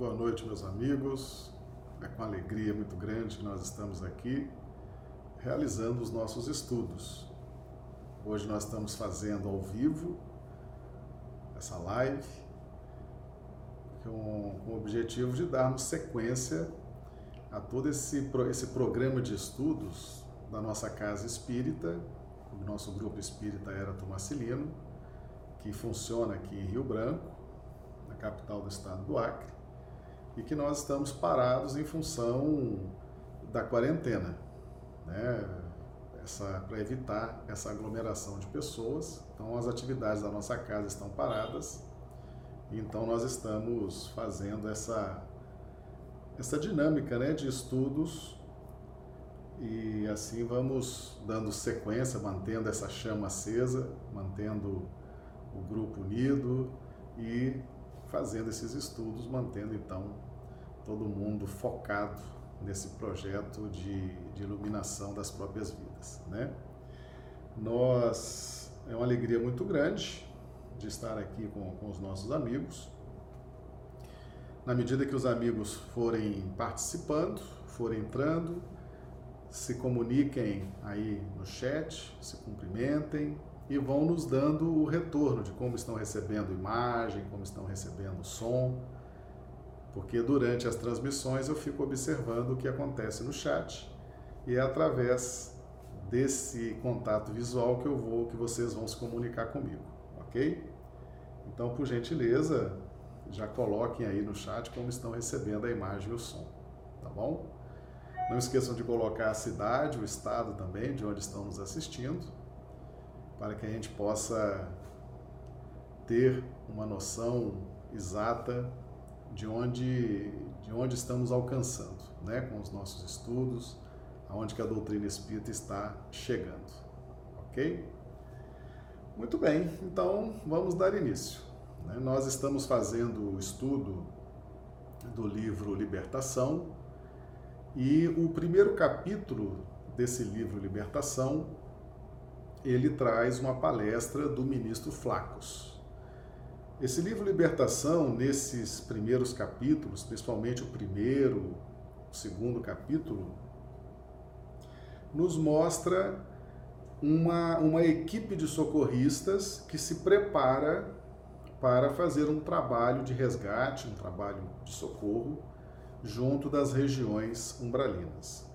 Boa noite, meus amigos. É com alegria muito grande que nós estamos aqui realizando os nossos estudos. Hoje nós estamos fazendo ao vivo essa live com, com o objetivo de darmos sequência a todo esse, esse programa de estudos da nossa casa espírita, do nosso grupo espírita Era Tomacilino, que funciona aqui em Rio Branco, na capital do estado do Acre, e que nós estamos parados em função da quarentena, né? para evitar essa aglomeração de pessoas. Então, as atividades da nossa casa estão paradas. Então, nós estamos fazendo essa, essa dinâmica né, de estudos e assim vamos dando sequência, mantendo essa chama acesa, mantendo o grupo unido e fazendo esses estudos, mantendo então todo mundo focado nesse projeto de, de iluminação das próprias vidas, né? Nós é uma alegria muito grande de estar aqui com, com os nossos amigos. Na medida que os amigos forem participando, forem entrando, se comuniquem aí no chat, se cumprimentem e vão nos dando o retorno de como estão recebendo imagem, como estão recebendo som porque durante as transmissões eu fico observando o que acontece no chat e é através desse contato visual que eu vou, que vocês vão se comunicar comigo, ok? Então, por gentileza, já coloquem aí no chat como estão recebendo a imagem e o som, tá bom? Não esqueçam de colocar a cidade, o estado também, de onde estão nos assistindo, para que a gente possa ter uma noção exata de onde, de onde estamos alcançando, né, com os nossos estudos, aonde que a doutrina espírita está chegando, ok? Muito bem, então vamos dar início. Né? Nós estamos fazendo o estudo do livro Libertação e o primeiro capítulo desse livro Libertação ele traz uma palestra do ministro Flacos. Esse livro Libertação, nesses primeiros capítulos, principalmente o primeiro, o segundo capítulo, nos mostra uma, uma equipe de socorristas que se prepara para fazer um trabalho de resgate, um trabalho de socorro, junto das regiões umbralinas.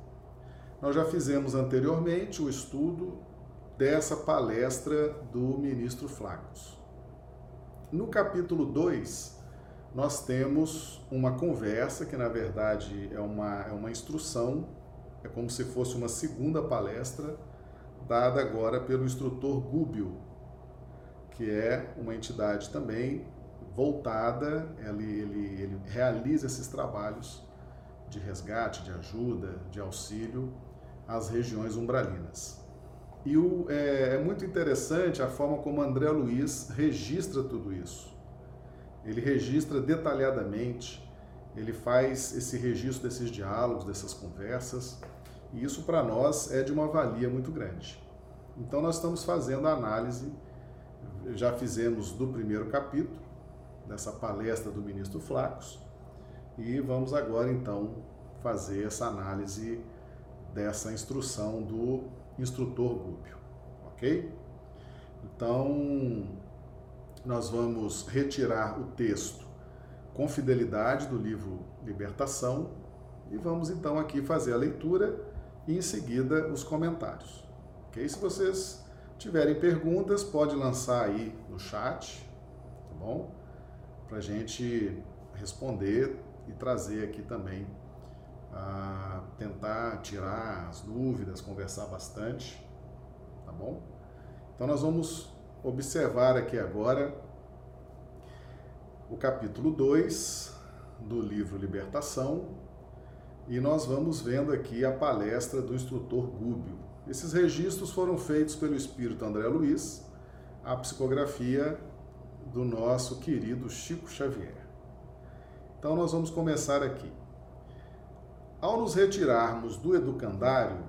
Nós já fizemos anteriormente o estudo dessa palestra do ministro Flacos. No capítulo 2, nós temos uma conversa, que na verdade é uma, é uma instrução, é como se fosse uma segunda palestra, dada agora pelo instrutor Gúbio, que é uma entidade também voltada, ele, ele, ele realiza esses trabalhos de resgate, de ajuda, de auxílio às regiões umbralinas. E o, é, é muito interessante a forma como André Luiz registra tudo isso. Ele registra detalhadamente, ele faz esse registro desses diálogos, dessas conversas, e isso para nós é de uma valia muito grande. Então nós estamos fazendo a análise, já fizemos do primeiro capítulo, dessa palestra do ministro Flacos, e vamos agora então fazer essa análise dessa instrução do instrutor Gúbio, ok? Então, nós vamos retirar o texto com fidelidade do livro Libertação e vamos então aqui fazer a leitura e em seguida os comentários, ok? Se vocês tiverem perguntas, pode lançar aí no chat, tá bom? Para gente responder e trazer aqui também a tentar tirar as dúvidas, conversar bastante, tá bom? Então nós vamos observar aqui agora o capítulo 2 do livro Libertação e nós vamos vendo aqui a palestra do instrutor Gúbio. Esses registros foram feitos pelo espírito André Luiz, a psicografia do nosso querido Chico Xavier. Então nós vamos começar aqui. Ao nos retirarmos do educandário,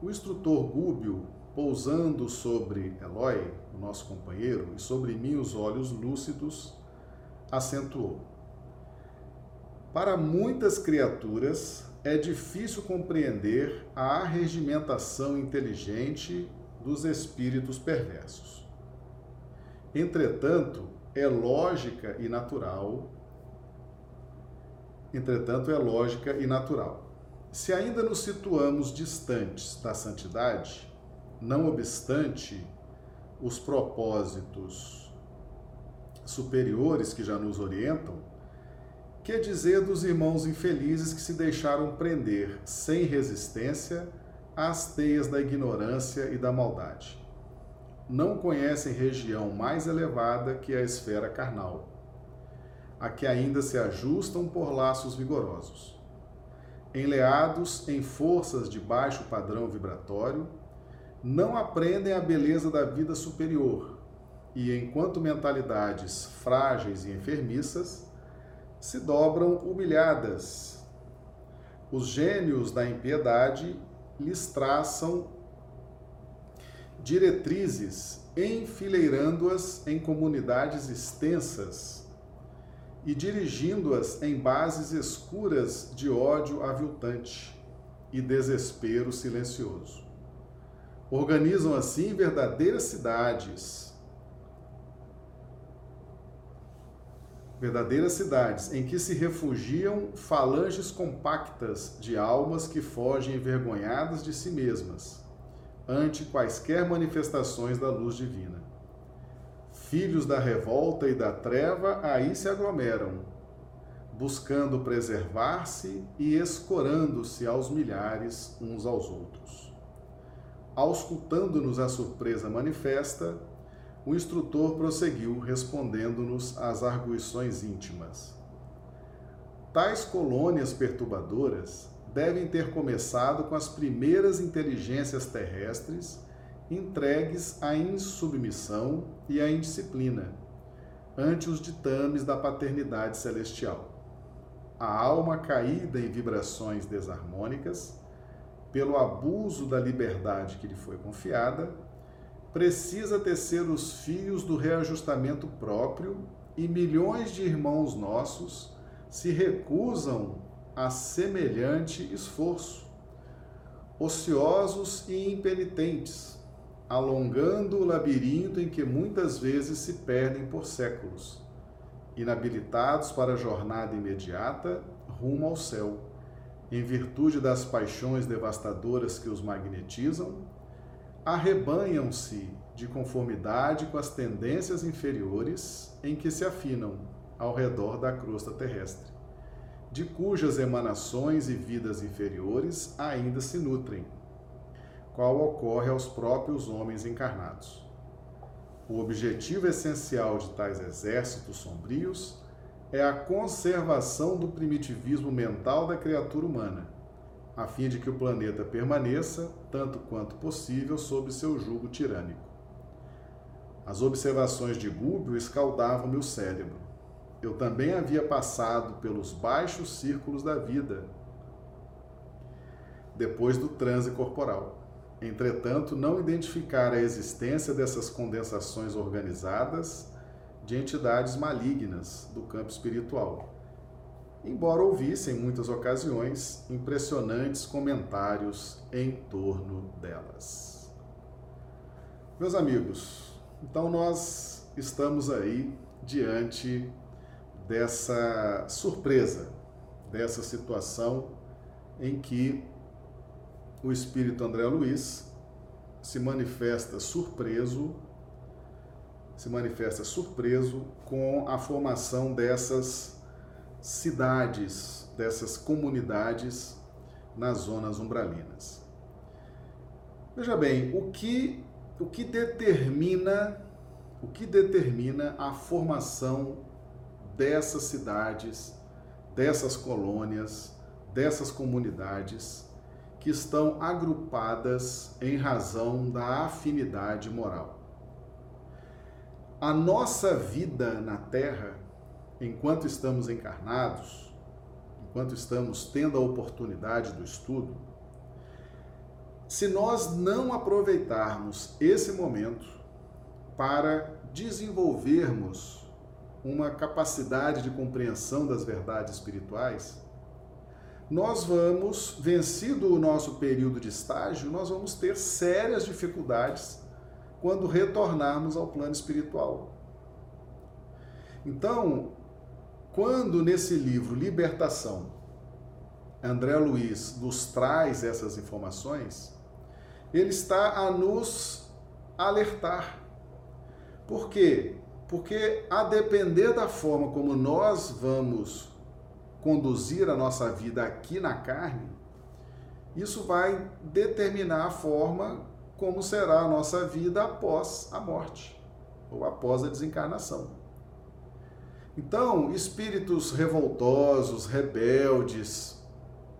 o instrutor Gúbio, pousando sobre Eloy, o nosso companheiro, e sobre mim os olhos lúcidos, acentuou: Para muitas criaturas, é difícil compreender a arregimentação inteligente dos espíritos perversos. Entretanto, é lógica e natural. Entretanto, é lógica e natural. Se ainda nos situamos distantes da santidade, não obstante os propósitos superiores que já nos orientam, que dizer dos irmãos infelizes que se deixaram prender sem resistência às teias da ignorância e da maldade? Não conhecem região mais elevada que a esfera carnal, a que ainda se ajustam por laços vigorosos. Enleados em forças de baixo padrão vibratório, não aprendem a beleza da vida superior e, enquanto mentalidades frágeis e enfermiças, se dobram humilhadas. Os gênios da impiedade lhes traçam diretrizes, enfileirando-as em comunidades extensas e dirigindo-as em bases escuras de ódio aviltante e desespero silencioso. Organizam assim verdadeiras cidades, verdadeiras cidades em que se refugiam falanges compactas de almas que fogem envergonhadas de si mesmas ante quaisquer manifestações da luz divina. Filhos da revolta e da treva aí se aglomeram, buscando preservar-se e escorando-se aos milhares uns aos outros auscultando-nos a surpresa manifesta, o instrutor prosseguiu, respondendo-nos às arguições íntimas. Tais colônias perturbadoras devem ter começado com as primeiras inteligências terrestres entregues à insubmissão e à indisciplina, ante os ditames da paternidade celestial. A alma caída em vibrações desarmônicas pelo abuso da liberdade que lhe foi confiada, precisa tecer os fios do reajustamento próprio e milhões de irmãos nossos se recusam a semelhante esforço, ociosos e impenitentes, alongando o labirinto em que muitas vezes se perdem por séculos, inabilitados para a jornada imediata rumo ao céu em virtude das paixões devastadoras que os magnetizam, arrebanham-se de conformidade com as tendências inferiores em que se afinam ao redor da crosta terrestre, de cujas emanações e vidas inferiores ainda se nutrem, qual ocorre aos próprios homens encarnados. O objetivo essencial de tais exércitos sombrios é a conservação do primitivismo mental da criatura humana, a fim de que o planeta permaneça, tanto quanto possível, sob seu jugo tirânico. As observações de Gúbio escaldavam meu cérebro. Eu também havia passado pelos baixos círculos da vida, depois do transe corporal. Entretanto, não identificar a existência dessas condensações organizadas de entidades malignas do campo espiritual, embora ouvisse em muitas ocasiões impressionantes comentários em torno delas. Meus amigos, então nós estamos aí diante dessa surpresa, dessa situação em que o espírito André Luiz se manifesta surpreso se manifesta surpreso com a formação dessas cidades, dessas comunidades nas zonas umbralinas. Veja bem, o que, o que determina o que determina a formação dessas cidades, dessas colônias, dessas comunidades que estão agrupadas em razão da afinidade moral. A nossa vida na Terra, enquanto estamos encarnados, enquanto estamos tendo a oportunidade do estudo, se nós não aproveitarmos esse momento para desenvolvermos uma capacidade de compreensão das verdades espirituais, nós vamos, vencido o nosso período de estágio, nós vamos ter sérias dificuldades quando retornarmos ao plano espiritual. Então, quando nesse livro Libertação, André Luiz nos traz essas informações, ele está a nos alertar. Por quê? Porque a depender da forma como nós vamos conduzir a nossa vida aqui na carne, isso vai determinar a forma como será a nossa vida após a morte ou após a desencarnação. Então, espíritos revoltosos, rebeldes,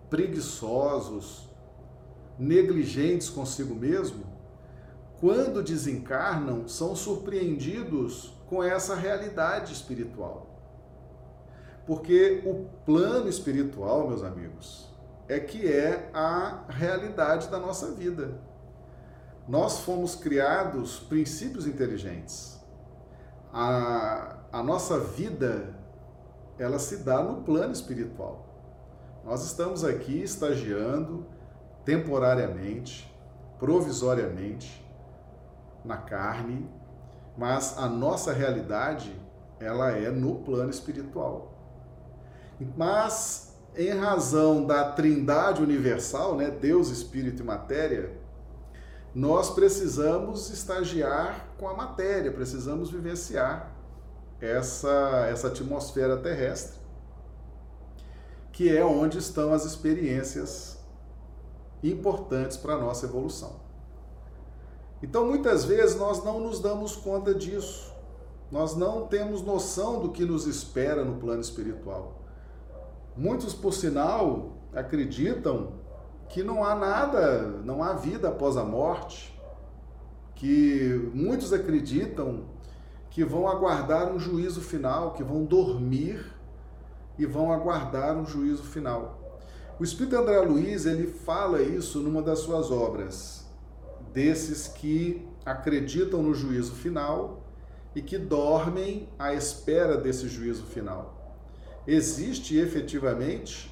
preguiçosos, negligentes consigo mesmo, quando desencarnam, são surpreendidos com essa realidade espiritual. Porque o plano espiritual, meus amigos, é que é a realidade da nossa vida. Nós fomos criados princípios inteligentes. A, a nossa vida, ela se dá no plano espiritual. Nós estamos aqui estagiando temporariamente, provisoriamente, na carne, mas a nossa realidade, ela é no plano espiritual. Mas, em razão da trindade universal, né, Deus, Espírito e Matéria, nós precisamos estagiar com a matéria, precisamos vivenciar essa, essa atmosfera terrestre, que é onde estão as experiências importantes para a nossa evolução. Então, muitas vezes, nós não nos damos conta disso. Nós não temos noção do que nos espera no plano espiritual. Muitos, por sinal, acreditam que não há nada, não há vida após a morte, que muitos acreditam que vão aguardar um juízo final, que vão dormir e vão aguardar um juízo final. O Espírito André Luiz, ele fala isso numa das suas obras, desses que acreditam no juízo final e que dormem à espera desse juízo final. Existe efetivamente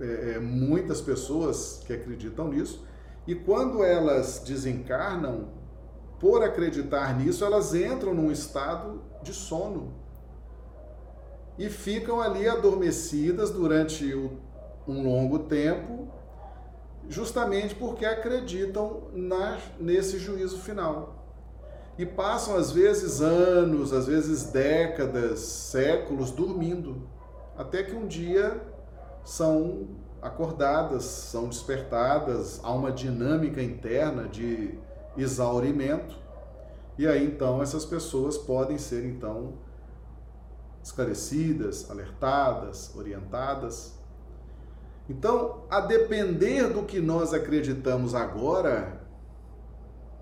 é, é, muitas pessoas que acreditam nisso, e quando elas desencarnam, por acreditar nisso, elas entram num estado de sono e ficam ali adormecidas durante um longo tempo, justamente porque acreditam na, nesse juízo final. E passam, às vezes, anos, às vezes décadas, séculos dormindo, até que um dia são acordadas, são despertadas, há uma dinâmica interna de exaurimento, e aí então essas pessoas podem ser então esclarecidas, alertadas, orientadas. Então, a depender do que nós acreditamos agora,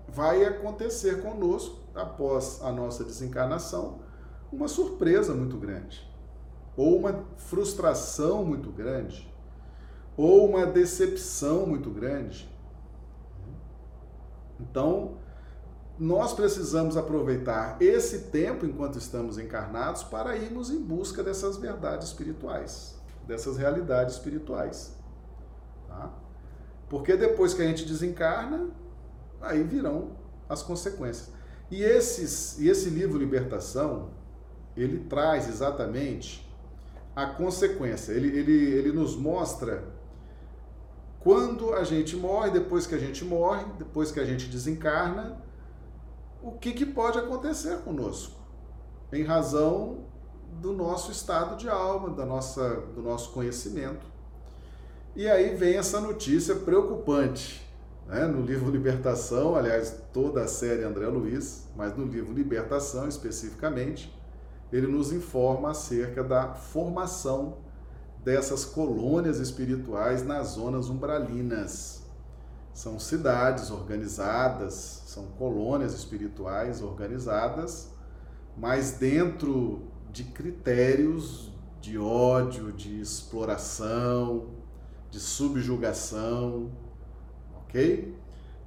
vai acontecer conosco, após a nossa desencarnação, uma surpresa muito grande ou uma frustração muito grande, ou uma decepção muito grande. Então, nós precisamos aproveitar esse tempo enquanto estamos encarnados para irmos em busca dessas verdades espirituais, dessas realidades espirituais. Tá? Porque depois que a gente desencarna, aí virão as consequências. E, esses, e esse livro Libertação, ele traz exatamente a consequência. Ele, ele, ele nos mostra quando a gente morre, depois que a gente morre, depois que a gente desencarna, o que, que pode acontecer conosco, em razão do nosso estado de alma, da nossa, do nosso conhecimento. E aí vem essa notícia preocupante. Né? No livro Libertação, aliás, toda a série André Luiz, mas no livro Libertação especificamente, ele nos informa acerca da formação dessas colônias espirituais nas zonas umbralinas. São cidades organizadas, são colônias espirituais organizadas, mas dentro de critérios de ódio, de exploração, de subjugação, ok?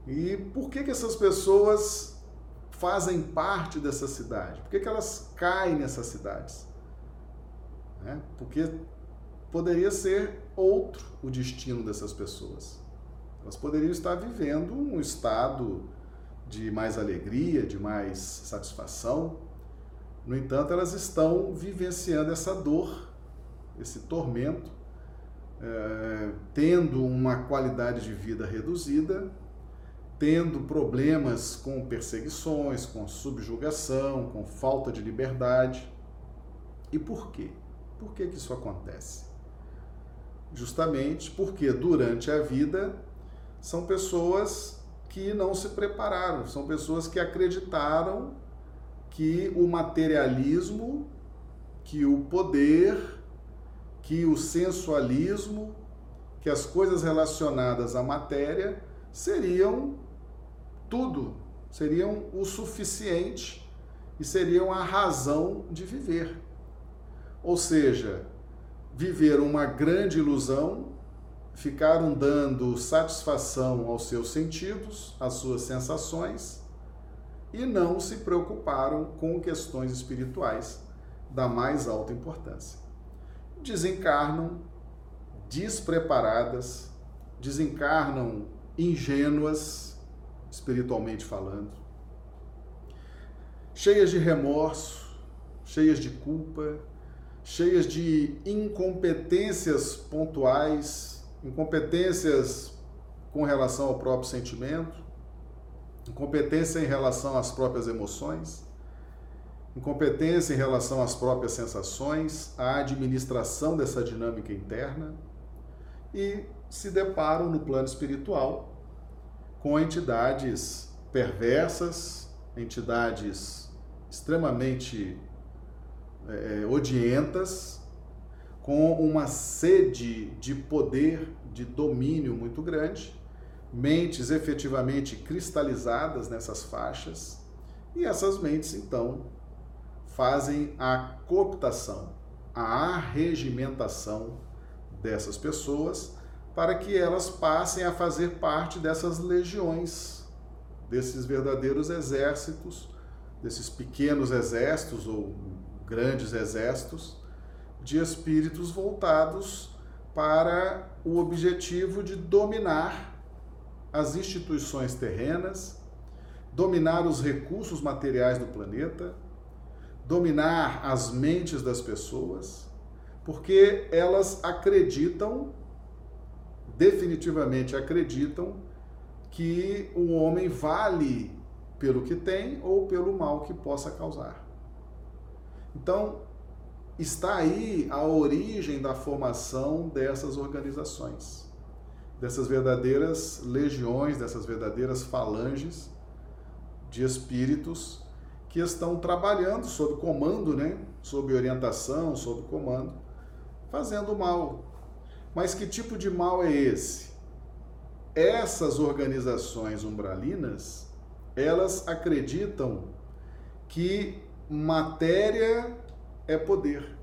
E por que, que essas pessoas fazem parte dessa cidade? Por que, que elas caem nessas cidades? Né? Porque poderia ser outro o destino dessas pessoas. Elas poderiam estar vivendo um estado de mais alegria, de mais satisfação. No entanto, elas estão vivenciando essa dor, esse tormento, é, tendo uma qualidade de vida reduzida, tendo problemas com perseguições, com subjugação, com falta de liberdade. E por quê? Por que, que isso acontece? Justamente porque durante a vida são pessoas que não se prepararam, são pessoas que acreditaram que o materialismo, que o poder, que o sensualismo, que as coisas relacionadas à matéria seriam tudo, seriam o suficiente e seriam a razão de viver. Ou seja, viver uma grande ilusão, ficaram dando satisfação aos seus sentidos, às suas sensações, e não se preocuparam com questões espirituais da mais alta importância. Desencarnam despreparadas, desencarnam ingênuas, espiritualmente falando, cheias de remorso, cheias de culpa, cheias de incompetências pontuais, incompetências com relação ao próprio sentimento, incompetência em relação às próprias emoções, incompetência em relação às próprias sensações, à administração dessa dinâmica interna e se deparam no plano espiritual com entidades perversas, entidades extremamente é, é, odientas, com uma sede de poder, de domínio muito grande, mentes efetivamente cristalizadas nessas faixas, e essas mentes então fazem a cooptação, a arregimentação dessas pessoas para que elas passem a fazer parte dessas legiões, desses verdadeiros exércitos, desses pequenos exércitos ou grandes exércitos de espíritos voltados para o objetivo de dominar as instituições terrenas, dominar os recursos materiais do planeta, dominar as mentes das pessoas, porque elas acreditam, definitivamente acreditam, que o homem vale pelo que tem ou pelo mal que possa causar. Então, está aí a origem da formação dessas organizações, dessas verdadeiras legiões, dessas verdadeiras falanges de espíritos que estão trabalhando sob comando, né? sob orientação, sob comando, fazendo mal. Mas que tipo de mal é esse? Essas organizações umbralinas, elas acreditam que matéria é poder.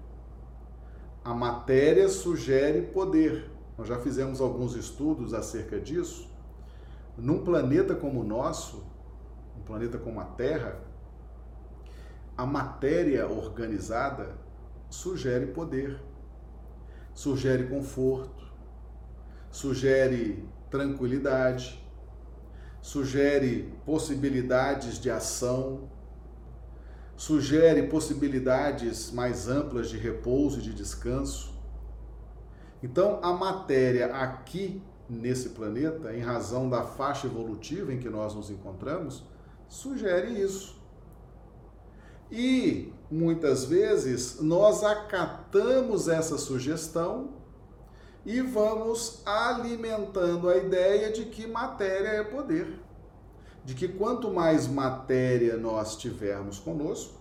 A matéria sugere poder. Nós já fizemos alguns estudos acerca disso. Num planeta como o nosso, um planeta como a Terra, a matéria organizada sugere poder, sugere conforto, sugere tranquilidade, sugere possibilidades de ação, sugere possibilidades mais amplas de repouso e de descanso. Então, a matéria aqui nesse planeta, em razão da faixa evolutiva em que nós nos encontramos, sugere isso. E muitas vezes nós acatamos essa sugestão e vamos alimentando a ideia de que matéria é poder de que quanto mais matéria nós tivermos conosco,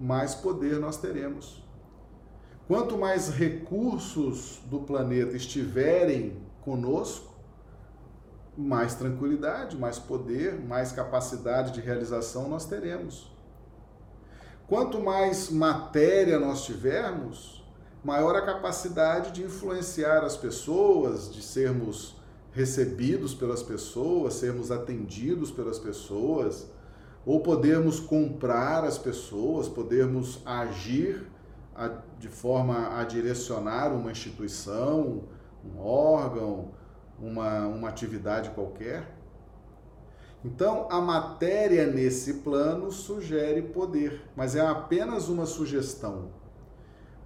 mais poder nós teremos. Quanto mais recursos do planeta estiverem conosco, mais tranquilidade, mais poder, mais capacidade de realização nós teremos. Quanto mais matéria nós tivermos, maior a capacidade de influenciar as pessoas, de sermos recebidos pelas pessoas, sermos atendidos pelas pessoas, ou podermos comprar as pessoas, podermos agir de forma a direcionar uma instituição, um órgão, uma, uma atividade qualquer. Então, a matéria nesse plano sugere poder, mas é apenas uma sugestão.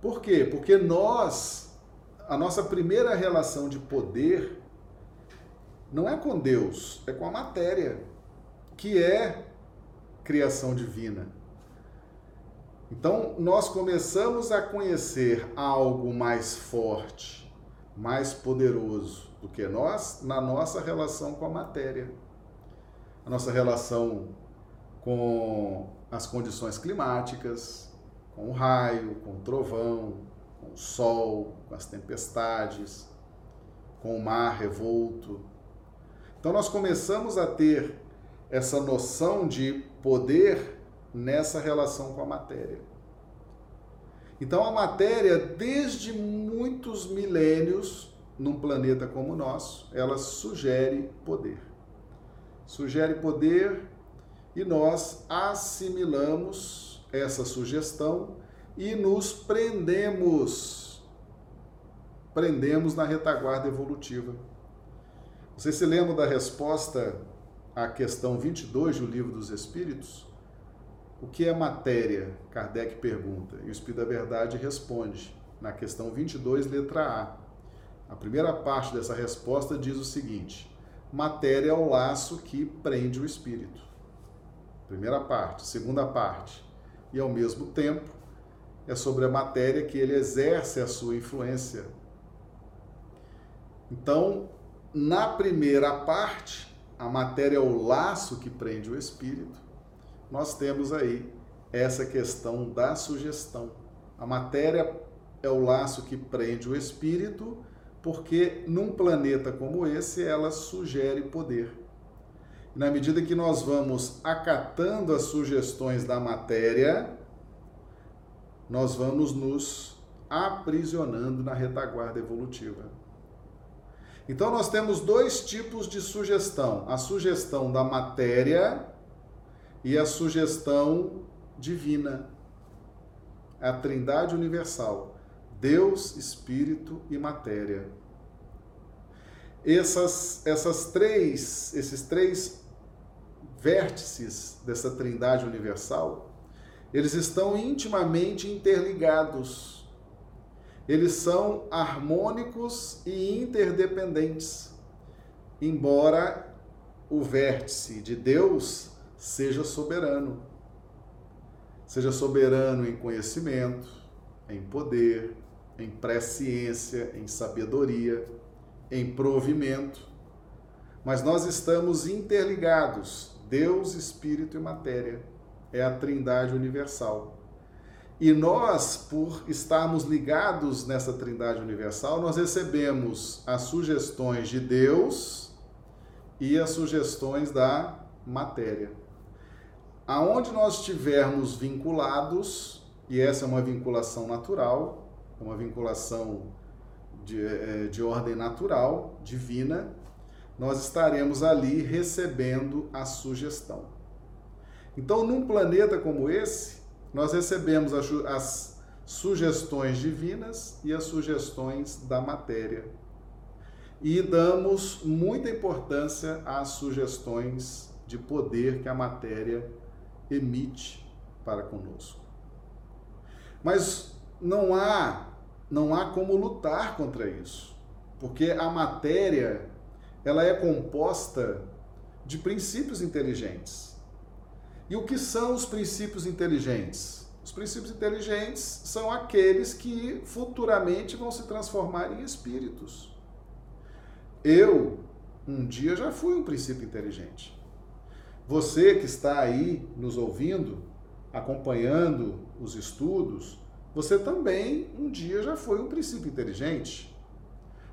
Por quê? Porque nós, a nossa primeira relação de poder não é com Deus, é com a matéria, que é criação divina. Então, nós começamos a conhecer algo mais forte, mais poderoso do que nós na nossa relação com a matéria. Nossa relação com as condições climáticas, com o raio, com o trovão, com o sol, com as tempestades, com o mar revolto. Então nós começamos a ter essa noção de poder nessa relação com a matéria. Então a matéria, desde muitos milênios, num planeta como o nosso, ela sugere poder. Sugere poder e nós assimilamos essa sugestão e nos prendemos. Prendemos na retaguarda evolutiva. Você se lembra da resposta à questão 22 do Livro dos Espíritos? O que é matéria? Kardec pergunta. E o Espírito da Verdade responde, na questão 22, letra A. A primeira parte dessa resposta diz o seguinte: matéria é o laço que prende o espírito. Primeira parte. Segunda parte. E ao mesmo tempo, é sobre a matéria que ele exerce a sua influência. Então, na primeira parte, a matéria é o laço que prende o espírito nós temos aí essa questão da sugestão. A matéria é o laço que prende o espírito, porque num planeta como esse ela sugere poder. E na medida que nós vamos acatando as sugestões da matéria, nós vamos nos aprisionando na retaguarda evolutiva. Então nós temos dois tipos de sugestão: a sugestão da matéria e a sugestão divina, a Trindade universal, Deus, Espírito e matéria. Essas, essas três, esses três vértices dessa Trindade universal, eles estão intimamente interligados. Eles são harmônicos e interdependentes. Embora o vértice de Deus seja soberano. Seja soberano em conhecimento, em poder, em presciência, em sabedoria, em provimento. Mas nós estamos interligados, Deus, Espírito e matéria. É a Trindade universal. E nós, por estarmos ligados nessa Trindade universal, nós recebemos as sugestões de Deus e as sugestões da matéria aonde nós estivermos vinculados, e essa é uma vinculação natural, uma vinculação de, é, de ordem natural, divina, nós estaremos ali recebendo a sugestão. Então, num planeta como esse, nós recebemos as sugestões divinas e as sugestões da matéria. E damos muita importância às sugestões de poder que a matéria emite para conosco. Mas não há não há como lutar contra isso, porque a matéria ela é composta de princípios inteligentes. E o que são os princípios inteligentes? Os princípios inteligentes são aqueles que futuramente vão se transformar em espíritos. Eu, um dia, já fui um princípio inteligente. Você que está aí nos ouvindo, acompanhando os estudos, você também um dia já foi um princípio inteligente.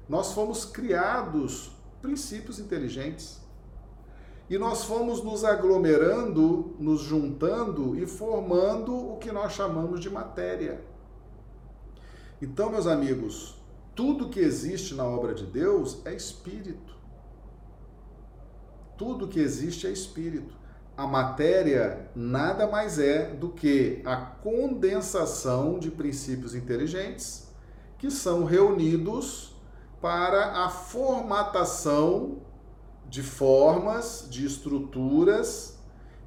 Nós fomos criados princípios inteligentes. E nós fomos nos aglomerando, nos juntando e formando o que nós chamamos de matéria. Então, meus amigos, tudo que existe na obra de Deus é espírito. Tudo que existe é espírito. A matéria nada mais é do que a condensação de princípios inteligentes que são reunidos para a formatação de formas, de estruturas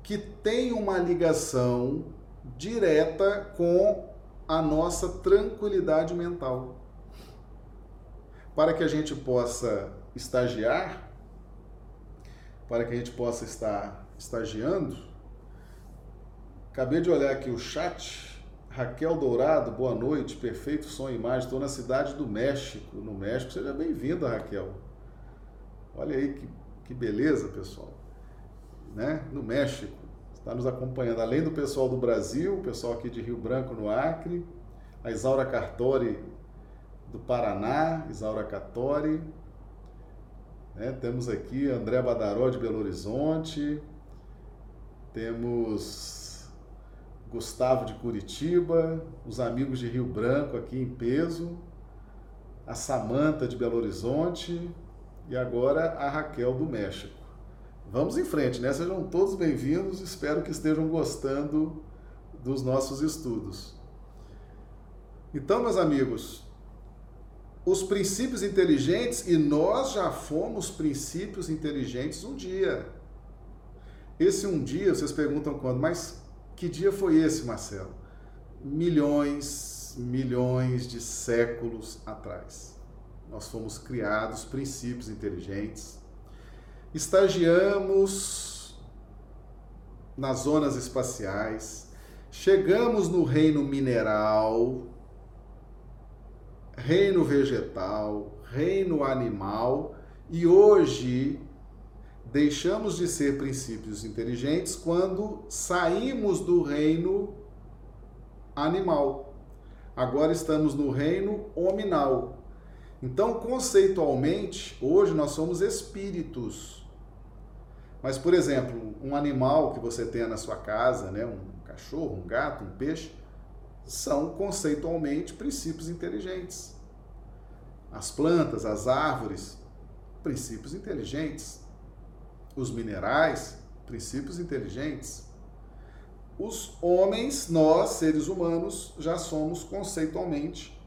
que têm uma ligação direta com a nossa tranquilidade mental. Para que a gente possa estagiar, para que a gente possa estar estagiando, acabei de olhar aqui o chat. Raquel Dourado, boa noite, perfeito som e imagem. Estou na cidade do México, no México. Seja bem-vinda, Raquel. Olha aí que, que beleza, pessoal. Né? No México, está nos acompanhando. Além do pessoal do Brasil, o pessoal aqui de Rio Branco, no Acre, a Isaura Cartori do Paraná, Isaura Cartori, né? Temos aqui André Badaró de Belo Horizonte, temos Gustavo de Curitiba, os amigos de Rio Branco aqui em peso, a Samanta de Belo Horizonte e agora a Raquel do México. Vamos em frente, né? Sejam todos bem-vindos, espero que estejam gostando dos nossos estudos. Então, meus amigos, os princípios inteligentes e nós já fomos princípios inteligentes um dia. Esse um dia, vocês perguntam quando, mas que dia foi esse, Marcelo? Milhões, milhões de séculos atrás. Nós fomos criados princípios inteligentes. Estagiamos nas zonas espaciais, chegamos no reino mineral, reino vegetal, reino animal e hoje deixamos de ser princípios inteligentes quando saímos do reino animal. Agora estamos no reino hominal. Então, conceitualmente, hoje nós somos espíritos. Mas, por exemplo, um animal que você tenha na sua casa, né, um cachorro, um gato, um peixe, são conceitualmente princípios inteligentes. As plantas, as árvores, princípios inteligentes. Os minerais, princípios inteligentes. Os homens, nós, seres humanos, já somos conceitualmente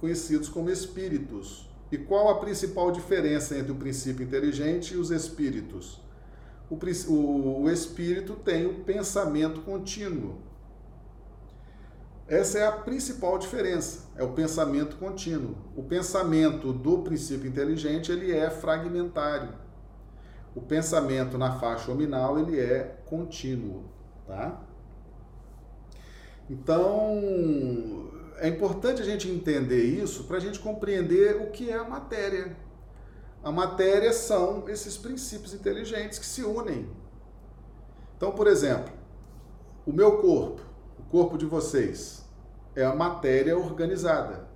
conhecidos como espíritos. E qual a principal diferença entre o princípio inteligente e os espíritos? O, o, o espírito tem o pensamento contínuo. Essa é a principal diferença, é o pensamento contínuo. O pensamento do princípio inteligente, ele é fragmentário. O pensamento na faixa nominal, ele é contínuo, tá? Então, é importante a gente entender isso para a gente compreender o que é a matéria. A matéria são esses princípios inteligentes que se unem. Então, por exemplo, o meu corpo, o corpo de vocês, é a matéria organizada.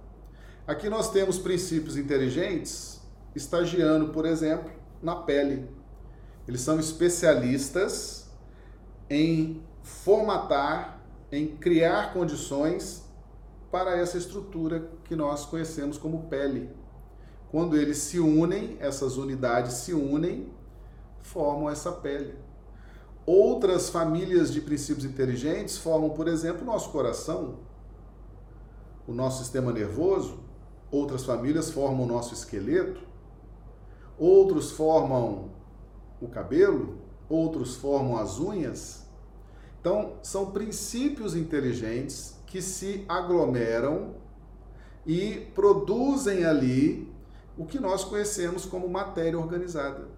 Aqui nós temos princípios inteligentes estagiando, por exemplo, na pele. Eles são especialistas em formatar, em criar condições para essa estrutura que nós conhecemos como pele. Quando eles se unem, essas unidades se unem, formam essa pele. Outras famílias de princípios inteligentes formam, por exemplo, o nosso coração, o nosso sistema nervoso, outras famílias formam o nosso esqueleto, outros formam o cabelo, outros formam as unhas. Então, são princípios inteligentes que se aglomeram e produzem ali o que nós conhecemos como matéria organizada.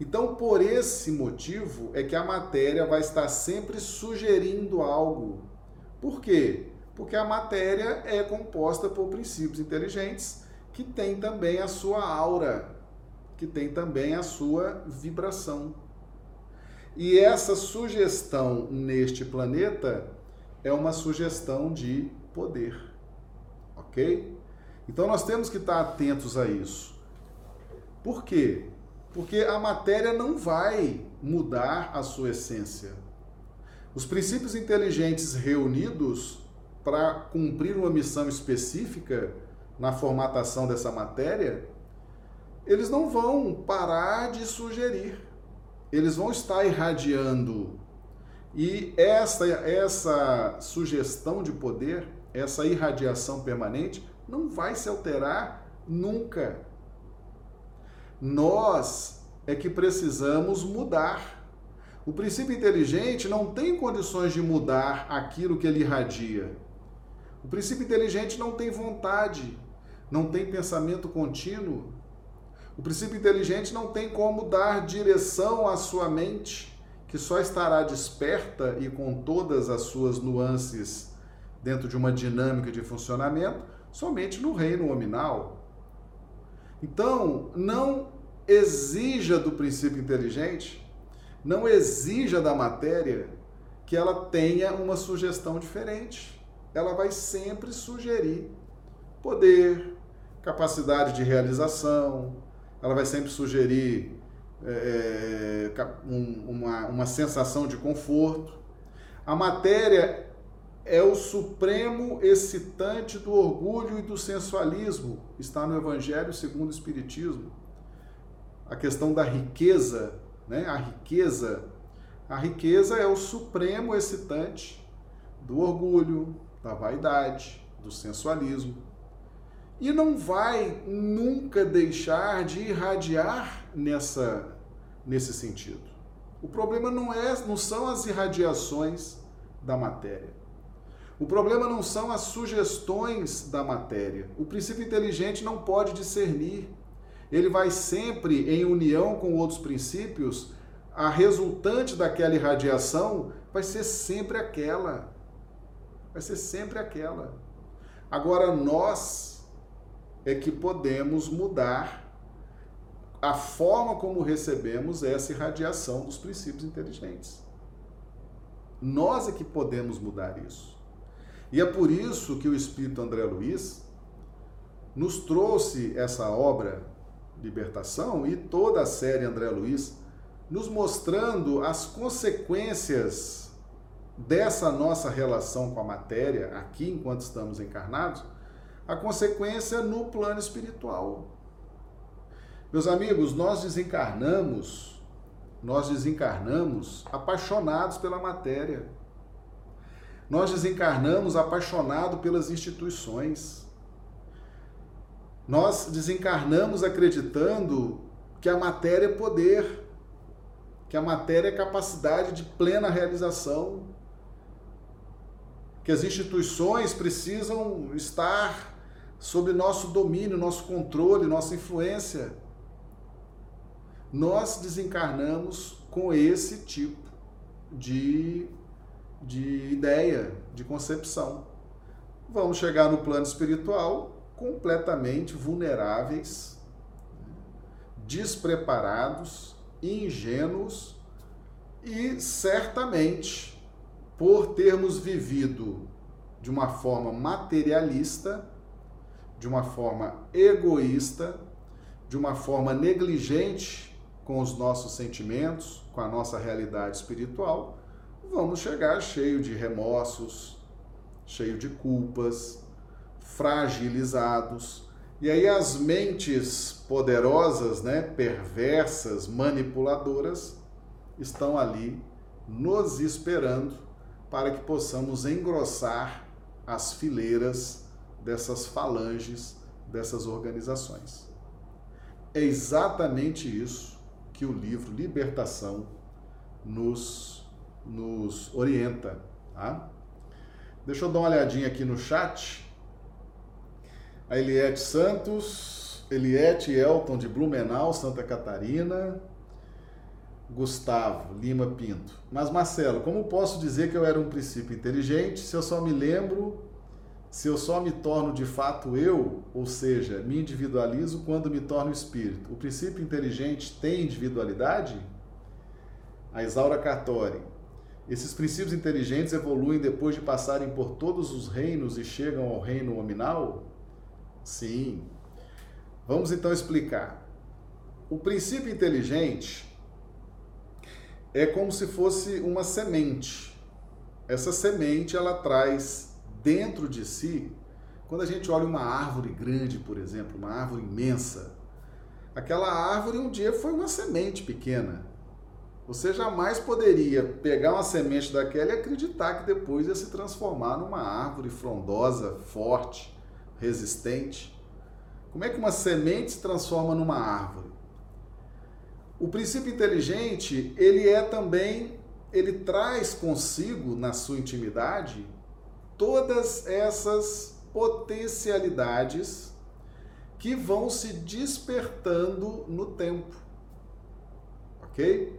Então, por esse motivo, é que a matéria vai estar sempre sugerindo algo. Por quê? Porque a matéria é composta por princípios inteligentes que tem também a sua aura, que tem também a sua vibração. E essa sugestão neste planeta é uma sugestão de poder. Ok? Então nós temos que estar atentos a isso. Por quê? Porque a matéria não vai mudar a sua essência. Os princípios inteligentes reunidos para cumprir uma missão específica na formatação dessa matéria, eles não vão parar de sugerir. eles vão estar irradiando. E essa, essa sugestão de poder, essa irradiação permanente, não vai se alterar nunca. Nós é que precisamos mudar. O princípio inteligente não tem condições de mudar aquilo que ele irradia. O princípio inteligente não tem vontade, não tem pensamento contínuo. O princípio inteligente não tem como dar direção à sua mente, que só estará desperta e com todas as suas nuances dentro de uma dinâmica de funcionamento somente no reino nominal. Então, não exija do princípio inteligente, não exija da matéria que ela tenha uma sugestão diferente. Ela vai sempre sugerir poder, capacidade de realização, ela vai sempre sugerir é, é um, uma, uma sensação de conforto. A matéria é o supremo excitante do orgulho e do sensualismo. Está no Evangelho segundo o Espiritismo. A questão da riqueza, né? A riqueza, a riqueza é o supremo excitante do orgulho, da vaidade, do sensualismo. E não vai nunca deixar de irradiar nessa nesse sentido. O problema não é não são as irradiações da matéria. O problema não são as sugestões da matéria. O princípio inteligente não pode discernir. Ele vai sempre em união com outros princípios, a resultante daquela irradiação vai ser sempre aquela. Vai ser sempre aquela. Agora nós é que podemos mudar a forma como recebemos essa irradiação dos princípios inteligentes. Nós é que podemos mudar isso. E é por isso que o Espírito André Luiz nos trouxe essa obra Libertação e toda a série André Luiz, nos mostrando as consequências dessa nossa relação com a matéria aqui enquanto estamos encarnados, a consequência no plano espiritual. Meus amigos, nós desencarnamos, nós desencarnamos apaixonados pela matéria. Nós desencarnamos apaixonados pelas instituições. Nós desencarnamos acreditando que a matéria é poder, que a matéria é capacidade de plena realização, que as instituições precisam estar sob nosso domínio, nosso controle, nossa influência. Nós desencarnamos com esse tipo de de ideia, de concepção. Vamos chegar no plano espiritual completamente vulneráveis, despreparados, ingênuos e certamente por termos vivido de uma forma materialista, de uma forma egoísta, de uma forma negligente com os nossos sentimentos, com a nossa realidade espiritual, vamos chegar cheio de remorsos, cheio de culpas, fragilizados. E aí as mentes poderosas, né, perversas, manipuladoras, estão ali nos esperando para que possamos engrossar as fileiras dessas falanges, dessas organizações. É exatamente isso que o livro Libertação nos nos orienta. Tá? Deixa eu dar uma olhadinha aqui no chat. A Eliette Santos, Eliette Elton de Blumenau, Santa Catarina. Gustavo Lima Pinto. Mas Marcelo, como posso dizer que eu era um princípio inteligente se eu só me lembro, se eu só me torno de fato eu, ou seja, me individualizo quando me torno espírito? O princípio inteligente tem individualidade? A Isaura Cartori. Esses princípios inteligentes evoluem depois de passarem por todos os reinos e chegam ao reino nominal? Sim. Vamos então explicar. O princípio inteligente é como se fosse uma semente. Essa semente ela traz dentro de si, quando a gente olha uma árvore grande, por exemplo, uma árvore imensa, aquela árvore um dia foi uma semente pequena Você jamais poderia pegar uma semente daquela e acreditar que depois ia se transformar numa árvore frondosa, forte, resistente. Como é que uma semente se transforma numa árvore? O princípio inteligente, ele é também, ele traz consigo na sua intimidade todas essas potencialidades que vão se despertando no tempo. OK?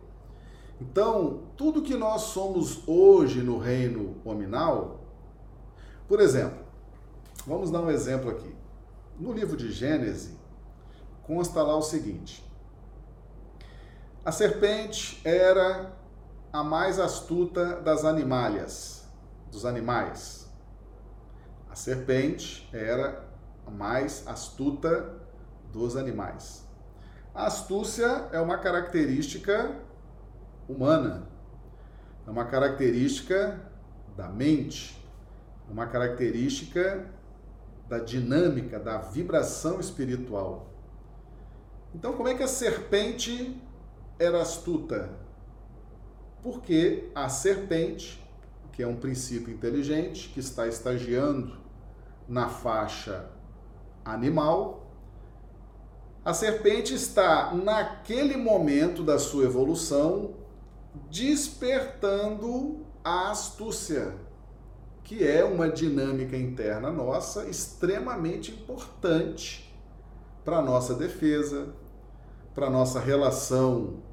Então, tudo que nós somos hoje no reino hominal, por exemplo, vamos dar um exemplo aqui. No livro de Gênesis, consta lá o seguinte: a serpente era a mais astuta das animalhas, dos animais. Serpente era a mais astuta dos animais. A astúcia é uma característica humana, é uma característica da mente, uma característica da dinâmica, da vibração espiritual. Então, como é que a serpente era astuta? Porque a serpente, que é um princípio inteligente, que está estagiando na faixa animal, a serpente está, naquele momento da sua evolução, despertando a astúcia, que é uma dinâmica interna nossa extremamente importante para a nossa defesa, para a nossa relação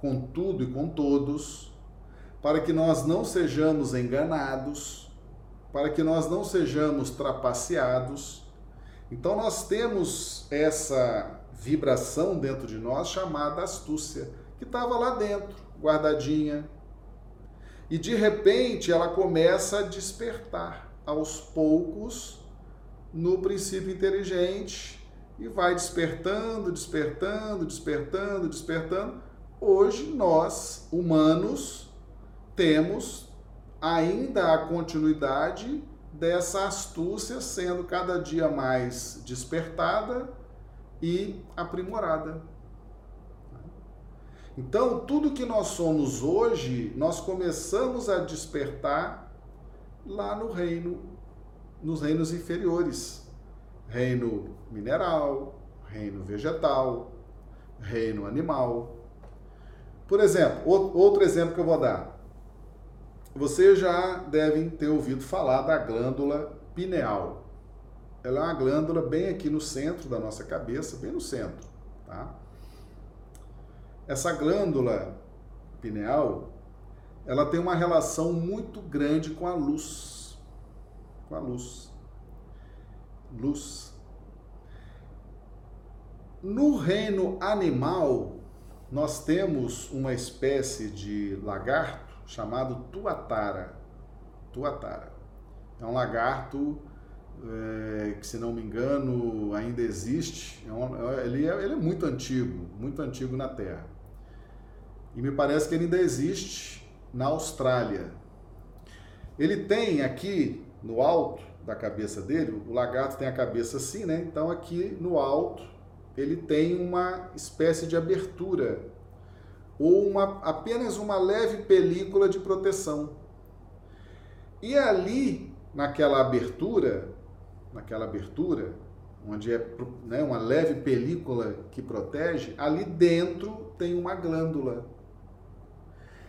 com tudo e com todos, para que nós não sejamos enganados, para que nós não sejamos trapaceados. Então nós temos essa vibração dentro de nós chamada astúcia, que estava lá dentro guardadinha. E de repente ela começa a despertar aos poucos no princípio inteligente e vai despertando, despertando, despertando, despertando. Hoje nós, humanos, temos ainda a continuidade dessa astúcia sendo cada dia mais despertada e aprimorada. Então, tudo que nós somos hoje, nós começamos a despertar lá no reino, nos reinos inferiores. Reino mineral, reino vegetal, reino animal. Por exemplo, outro exemplo que eu vou dar. Vocês já devem ter ouvido falar da glândula pineal. Ela é uma glândula bem aqui no centro da nossa cabeça, bem no centro, tá? Essa glândula pineal, ela tem uma relação muito grande com a luz. Com a luz. Luz. No reino animal, nós temos uma espécie de lagarto chamado tuatara. Tuatara. É um lagarto é, que, se não me engano, ainda existe. É um, ele, é, ele é muito antigo, muito antigo na Terra. E me parece que ele ainda existe na Austrália. Ele tem aqui no alto da cabeça dele, o lagarto tem a cabeça assim, né? Então aqui no alto ele tem uma espécie de abertura ou uma, apenas uma leve película de proteção. E ali, naquela abertura, naquela abertura, onde é né, uma leve película que protege, ali dentro tem uma glândula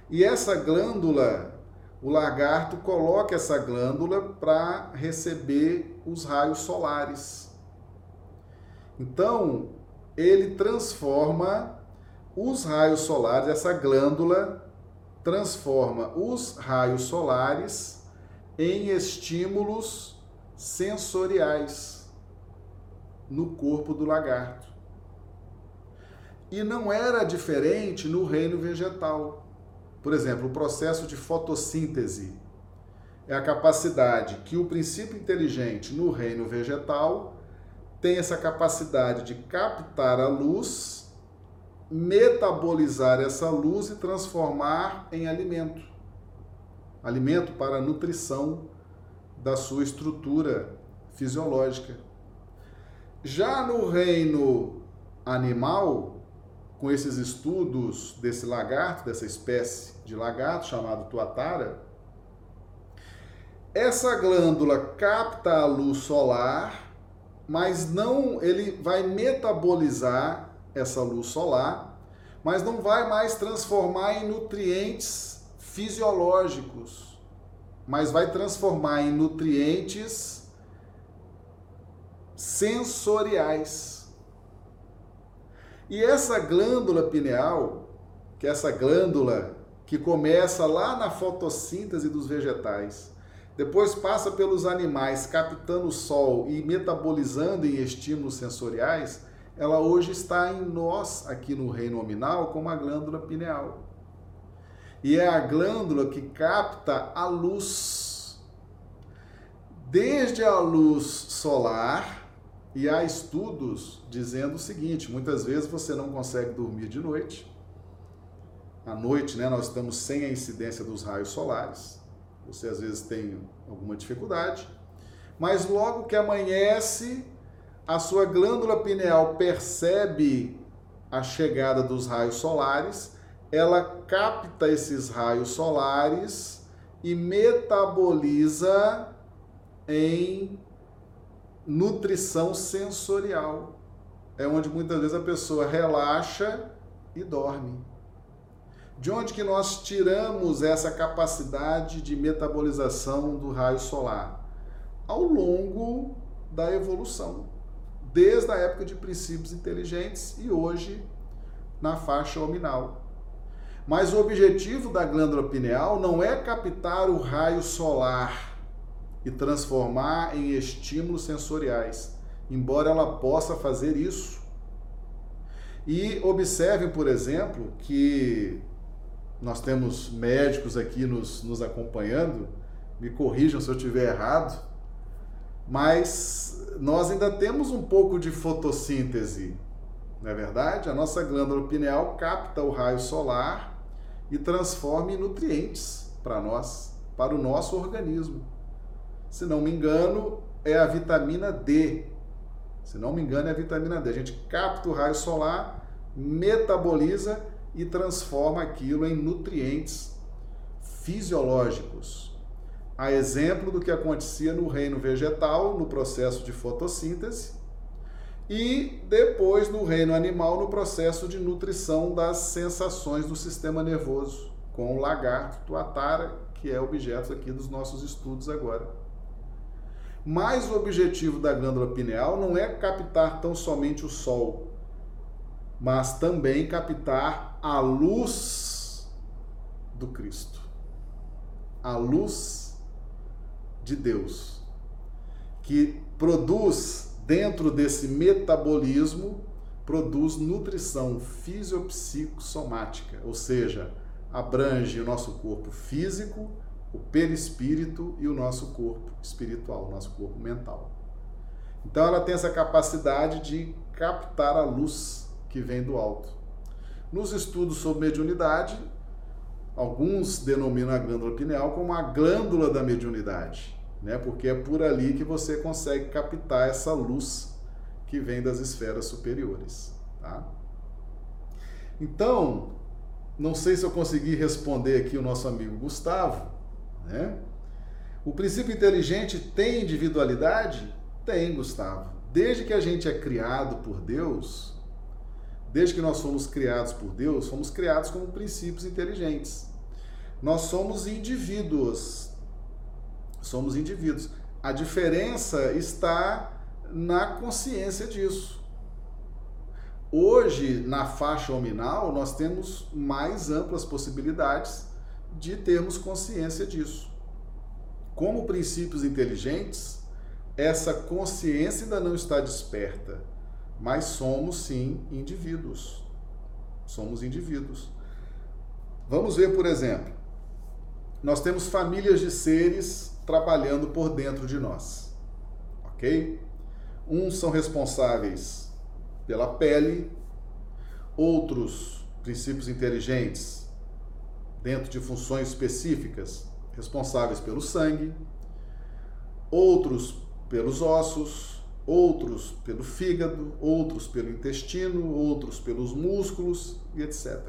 e essa glândula, o lagarto coloca essa glândula para receber os raios solares. Então, ele transforma os raios solares, essa glândula transforma os raios solares em estímulos sensoriais no corpo do lagarto. E não era diferente no reino vegetal. Por exemplo, o processo de fotossíntese é a capacidade que o princípio inteligente no reino vegetal tem essa capacidade de captar a luz, metabolizar essa luz e transformar em alimento. Alimento para a nutrição da sua estrutura fisiológica. Já no reino animal, com esses estudos desse lagarto, dessa espécie de lagarto chamado tuatara, essa glândula capta a luz solar, mas não ele vai metabolizar essa luz solar, mas não vai mais transformar em nutrientes fisiológicos, mas vai transformar em nutrientes sensoriais. E essa glândula pineal, que é essa glândula que começa lá na fotossíntese dos vegetais, depois passa pelos animais captando o sol e metabolizando em estímulos sensoriais, ela hoje está em nós, aqui no reino nominal, como a glândula pineal. E é a glândula que capta a luz. Desde a luz solar, e há estudos dizendo o seguinte: muitas vezes você não consegue dormir de noite. À noite, né, nós estamos sem a incidência dos raios solares. Você às vezes tem alguma dificuldade, mas logo que amanhece, a sua glândula pineal percebe a chegada dos raios solares, ela capta esses raios solares e metaboliza em nutrição sensorial. É onde muitas vezes a pessoa relaxa e dorme. De onde que nós tiramos essa capacidade de metabolização do raio solar? Ao longo da evolução, desde a época de princípios inteligentes e hoje na faixa ominal. Mas o objetivo da glândula pineal não é captar o raio solar e transformar em estímulos sensoriais, embora ela possa fazer isso. E observem, por exemplo, que nós temos médicos aqui nos, nos acompanhando, me corrijam se eu estiver errado, mas nós ainda temos um pouco de fotossíntese, não é verdade? A nossa glândula pineal capta o raio solar e transforma em nutrientes para nós, para o nosso organismo se não me engano, é a vitamina D. Se não me engano, é a vitamina D. A gente capta o raio solar, metaboliza e transforma aquilo em nutrientes fisiológicos. A exemplo do que acontecia no reino vegetal, no processo de fotossíntese, e depois no reino animal, no processo de nutrição das sensações do sistema nervoso, com o lagarto tuatara, que é objeto aqui dos nossos estudos agora. Mas o objetivo da glândula pineal não é captar tão somente o sol, mas também captar a luz do Cristo. A luz de Deus, que produz dentro desse metabolismo produz nutrição fisiopsicossomática, ou seja, abrange o nosso corpo físico, o perispírito e o nosso corpo espiritual, o nosso corpo mental. Então ela tem essa capacidade de captar a luz que vem do alto. Nos estudos sobre mediunidade, alguns denominam a glândula pineal como a glândula da mediunidade, né? Porque é por ali que você consegue captar essa luz que vem das esferas superiores, tá? Então, não sei se eu consegui responder aqui o nosso amigo Gustavo, né? O princípio inteligente tem individualidade? Tem, Gustavo. Desde que a gente é criado por Deus, desde que nós somos criados por Deus, somos criados como princípios inteligentes. Nós somos indivíduos. Somos indivíduos. A diferença está na consciência disso. Hoje, na faixa hominal, nós temos mais amplas possibilidades de termos consciência disso. Como princípios inteligentes, essa consciência ainda não está desperta, mas somos sim indivíduos. Somos indivíduos. Vamos ver, por exemplo, nós temos famílias de seres trabalhando por dentro de nós, ok? Uns são responsáveis pela pele, outros princípios inteligentes dentro de funções específicas, responsáveis pelo sangue, outros pelos ossos, outros pelo fígado, outros pelo intestino, outros pelos músculos e etc.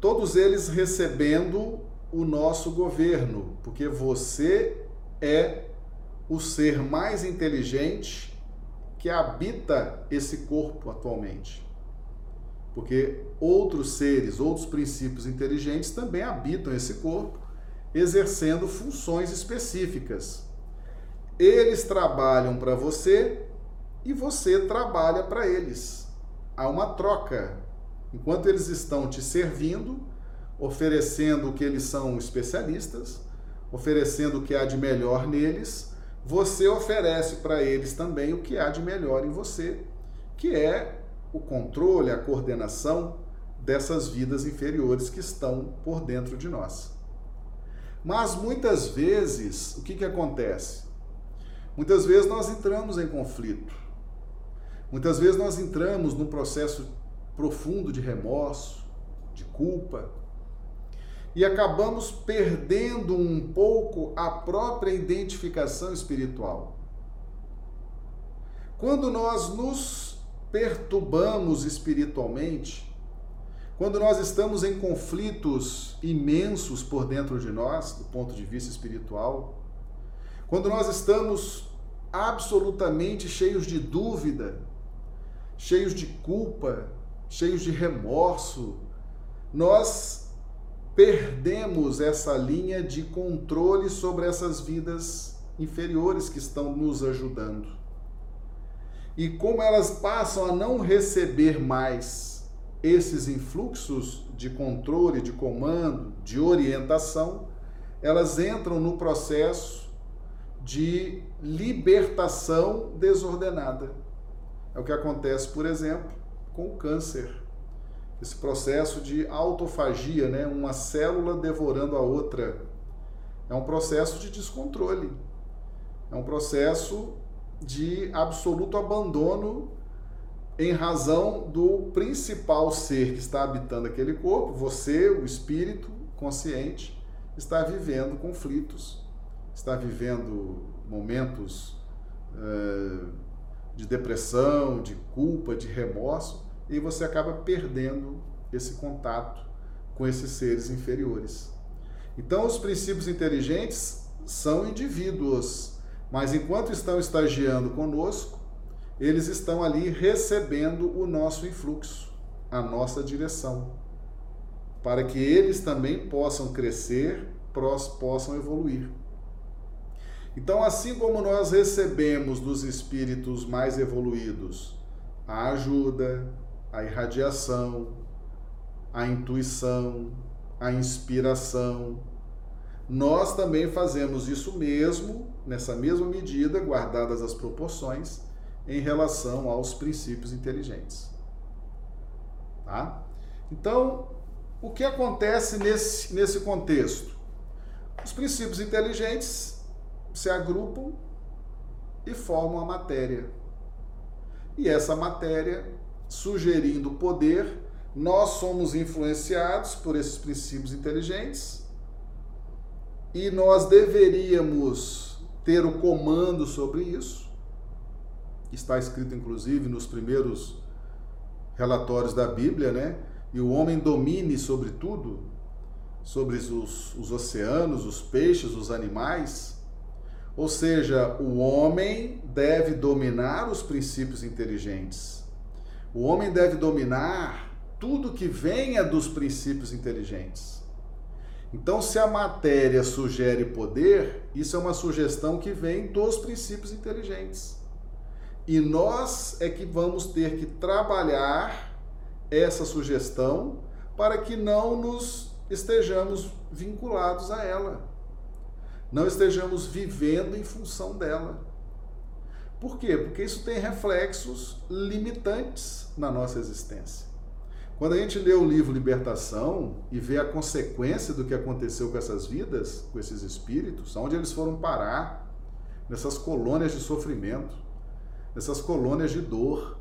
Todos eles recebendo o nosso governo, porque você é o ser mais inteligente que habita esse corpo atualmente. Porque outros seres, outros princípios inteligentes também habitam esse corpo, exercendo funções específicas. Eles trabalham para você e você trabalha para eles. Há uma troca. Enquanto eles estão te servindo, oferecendo o que eles são especialistas, oferecendo o que há de melhor neles, você oferece para eles também o que há de melhor em você, que é o controle, a coordenação dessas vidas inferiores que estão por dentro de nós. Mas muitas vezes, o que, que acontece? Muitas vezes nós entramos em conflito. Muitas vezes nós entramos num processo profundo de remorso, de culpa, e acabamos perdendo um pouco a própria identificação espiritual. Quando nós nos perturbamos espiritualmente, quando nós estamos em conflitos imensos por dentro de nós, do ponto de vista espiritual, quando nós estamos absolutamente cheios de dúvida, cheios de culpa, cheios de remorso, nós perdemos essa linha de controle sobre essas vidas inferiores que estão nos ajudando. E como elas passam a não receber mais esses influxos de controle, de comando, de orientação, elas entram no processo de libertação desordenada. É o que acontece, por exemplo, com o câncer esse processo de autofagia, né? uma célula devorando a outra. É um processo de descontrole. É um processo de absoluto abandono em razão do principal ser que está habitando aquele corpo, você, o espírito consciente, está vivendo conflitos, está vivendo momentos uh, de depressão, de culpa, de remorso, e você acaba perdendo esse contato com esses seres inferiores. Então, os princípios inteligentes são indivíduos, mas enquanto estão estagiando conosco, eles estão ali recebendo o nosso influxo, a nossa direção, para que eles também possam crescer, possam evoluir. Então, assim como nós recebemos dos espíritos mais evoluídos a ajuda, a irradiação, a intuição, a inspiração. Nós também fazemos isso mesmo, nessa mesma medida, guardadas as proporções, em relação aos princípios inteligentes. Tá? Então, o que acontece nesse, nesse contexto? Os princípios inteligentes se agrupam e formam a matéria. E essa matéria sugerindo poder, nós somos influenciados por esses princípios inteligentes e nós deveríamos ter o comando sobre isso. Está escrito inclusive nos primeiros relatórios da Bíblia, né? E o homem domine sobre tudo, sobre os, os oceanos, os peixes, os animais. Ou seja, o homem deve dominar os princípios inteligentes. O homem deve dominar tudo que venha dos princípios inteligentes. Então, se a matéria sugere poder, isso é uma sugestão que vem dos princípios inteligentes. E nós é que vamos ter que trabalhar essa sugestão para que não nos estejamos vinculados a ela, não estejamos vivendo em função dela. Por quê? Porque isso tem reflexos limitantes na nossa existência. Quando a gente lê o livro Libertação e vê a consequência do que aconteceu com essas vidas, com esses espíritos, aonde eles foram parar, nessas colônias de sofrimento, nessas colônias de dor.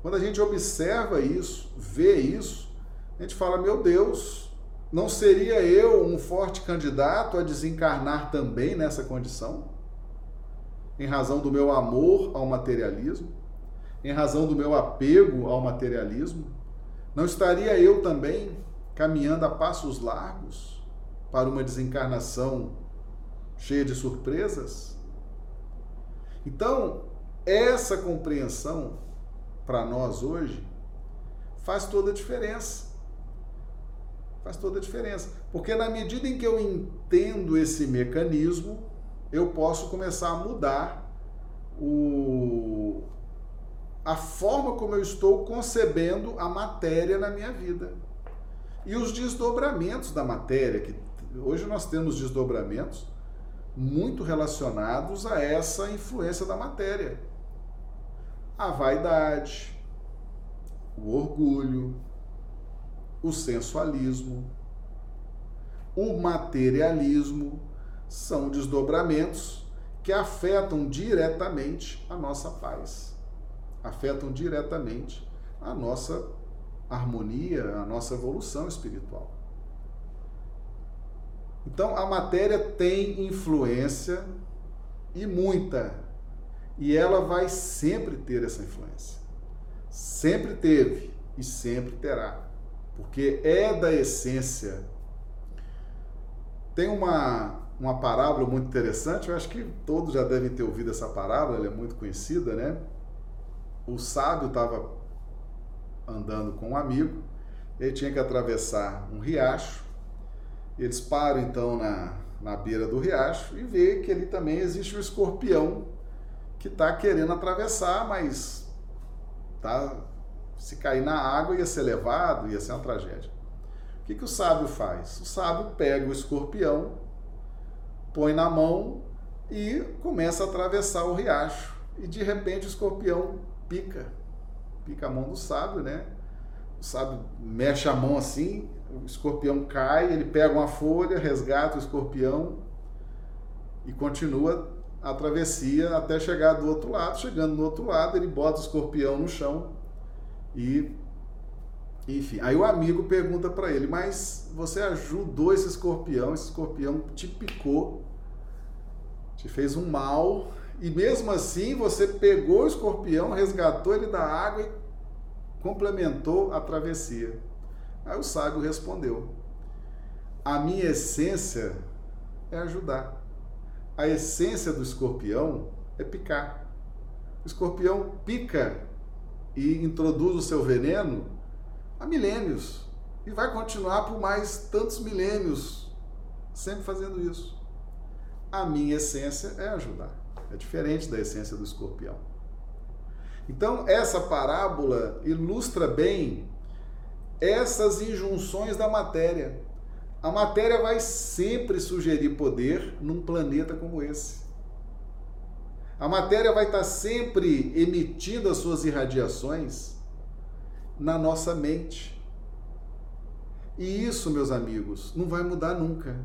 Quando a gente observa isso, vê isso, a gente fala: meu Deus, não seria eu um forte candidato a desencarnar também nessa condição? Em razão do meu amor ao materialismo, em razão do meu apego ao materialismo? Não estaria eu também caminhando a passos largos para uma desencarnação cheia de surpresas? Então, essa compreensão para nós hoje faz toda a diferença. Faz toda a diferença. Porque na medida em que eu entendo esse mecanismo, eu posso começar a mudar o, a forma como eu estou concebendo a matéria na minha vida. E os desdobramentos da matéria, que hoje nós temos desdobramentos muito relacionados a essa influência da matéria. A vaidade, o orgulho, o sensualismo, o materialismo são desdobramentos que afetam diretamente a nossa paz, afetam diretamente a nossa harmonia, a nossa evolução espiritual. Então a matéria tem influência e muita, e ela vai sempre ter essa influência. Sempre teve e sempre terá, porque é da essência. Tem uma, uma parábola muito interessante, eu acho que todos já devem ter ouvido essa parábola, ela é muito conhecida, né? O sábio estava andando com um amigo, ele tinha que atravessar um riacho, eles param então na, na beira do riacho e vê que ali também existe um escorpião que está querendo atravessar, mas tá, se cair na água ia ser levado, ia ser uma tragédia. O que, que o sábio faz? O sábio pega o escorpião, põe na mão e começa a atravessar o riacho. E de repente o escorpião pica, pica a mão do sábio, né? O sábio mexe a mão assim, o escorpião cai, ele pega uma folha, resgata o escorpião e continua a travessia até chegar do outro lado. Chegando do outro lado, ele bota o escorpião no chão e. Enfim, aí o amigo pergunta para ele: Mas você ajudou esse escorpião, esse escorpião te picou, te fez um mal, e mesmo assim você pegou o escorpião, resgatou ele da água e complementou a travessia. Aí o sábio respondeu: A minha essência é ajudar. A essência do escorpião é picar. O escorpião pica e introduz o seu veneno há milênios e vai continuar por mais tantos milênios, sempre fazendo isso. A minha essência é ajudar. É diferente da essência do escorpião. Então, essa parábola ilustra bem essas injunções da matéria. A matéria vai sempre sugerir poder num planeta como esse. A matéria vai estar sempre emitindo as suas irradiações na nossa mente. E isso, meus amigos, não vai mudar nunca.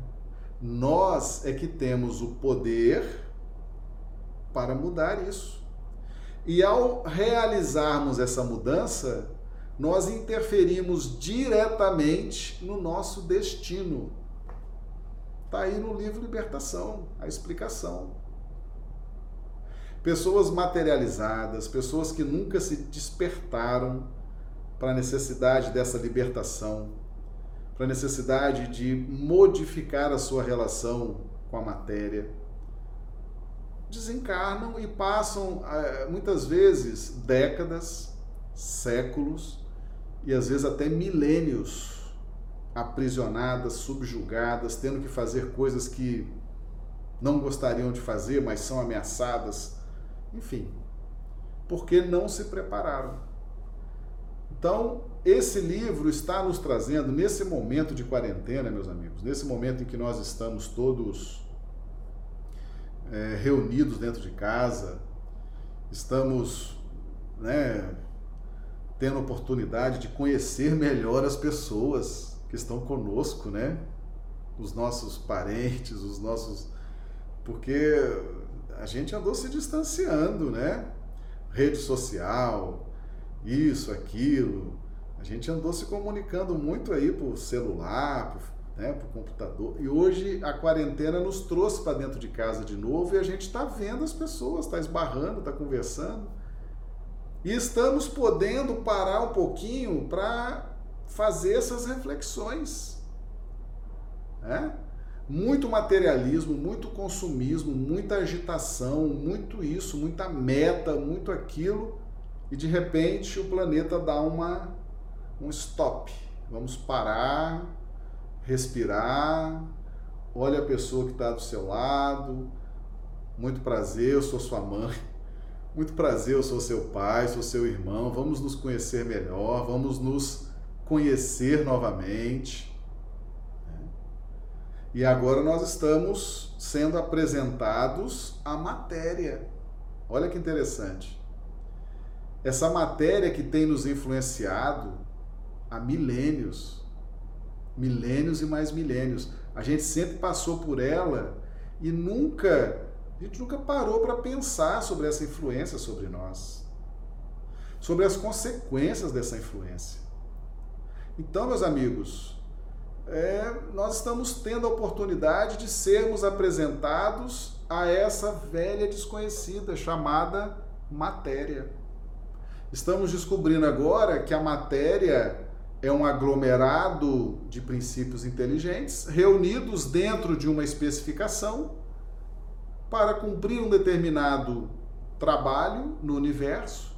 Nós é que temos o poder para mudar isso. E ao realizarmos essa mudança, nós interferimos diretamente no nosso destino. Está aí no livro Libertação, a explicação. Pessoas materializadas, pessoas que nunca se despertaram para a necessidade dessa libertação, para a necessidade de modificar a sua relação com a matéria, desencarnam e passam eh, muitas vezes décadas, séculos, e às vezes até milênios aprisionadas, subjugadas, tendo que fazer coisas que não gostariam de fazer, mas são ameaçadas. Enfim, porque não se prepararam. Então, esse livro está nos trazendo, nesse momento de quarentena, meus amigos, nesse momento em que nós estamos todos é, reunidos dentro de casa, estamos né, tendo oportunidade de conhecer melhor as pessoas que estão conosco, né? Os nossos parentes, os nossos. Porque a gente andou se distanciando, né? Rede social, isso, aquilo. A gente andou se comunicando muito aí por celular, por né, o computador. E hoje a quarentena nos trouxe para dentro de casa de novo e a gente está vendo as pessoas, está esbarrando, está conversando. E estamos podendo parar um pouquinho para fazer essas reflexões. Né? Muito materialismo, muito consumismo, muita agitação, muito isso, muita meta, muito aquilo, e de repente o planeta dá uma, um stop. Vamos parar, respirar, olha a pessoa que está do seu lado. Muito prazer, eu sou sua mãe. Muito prazer, eu sou seu pai, sou seu irmão. Vamos nos conhecer melhor, vamos nos conhecer novamente. E agora nós estamos sendo apresentados à matéria. Olha que interessante. Essa matéria que tem nos influenciado há milênios milênios e mais milênios. A gente sempre passou por ela e nunca, a gente nunca parou para pensar sobre essa influência sobre nós, sobre as consequências dessa influência. Então, meus amigos, é, nós estamos tendo a oportunidade de sermos apresentados a essa velha desconhecida chamada matéria. Estamos descobrindo agora que a matéria é um aglomerado de princípios inteligentes reunidos dentro de uma especificação para cumprir um determinado trabalho no universo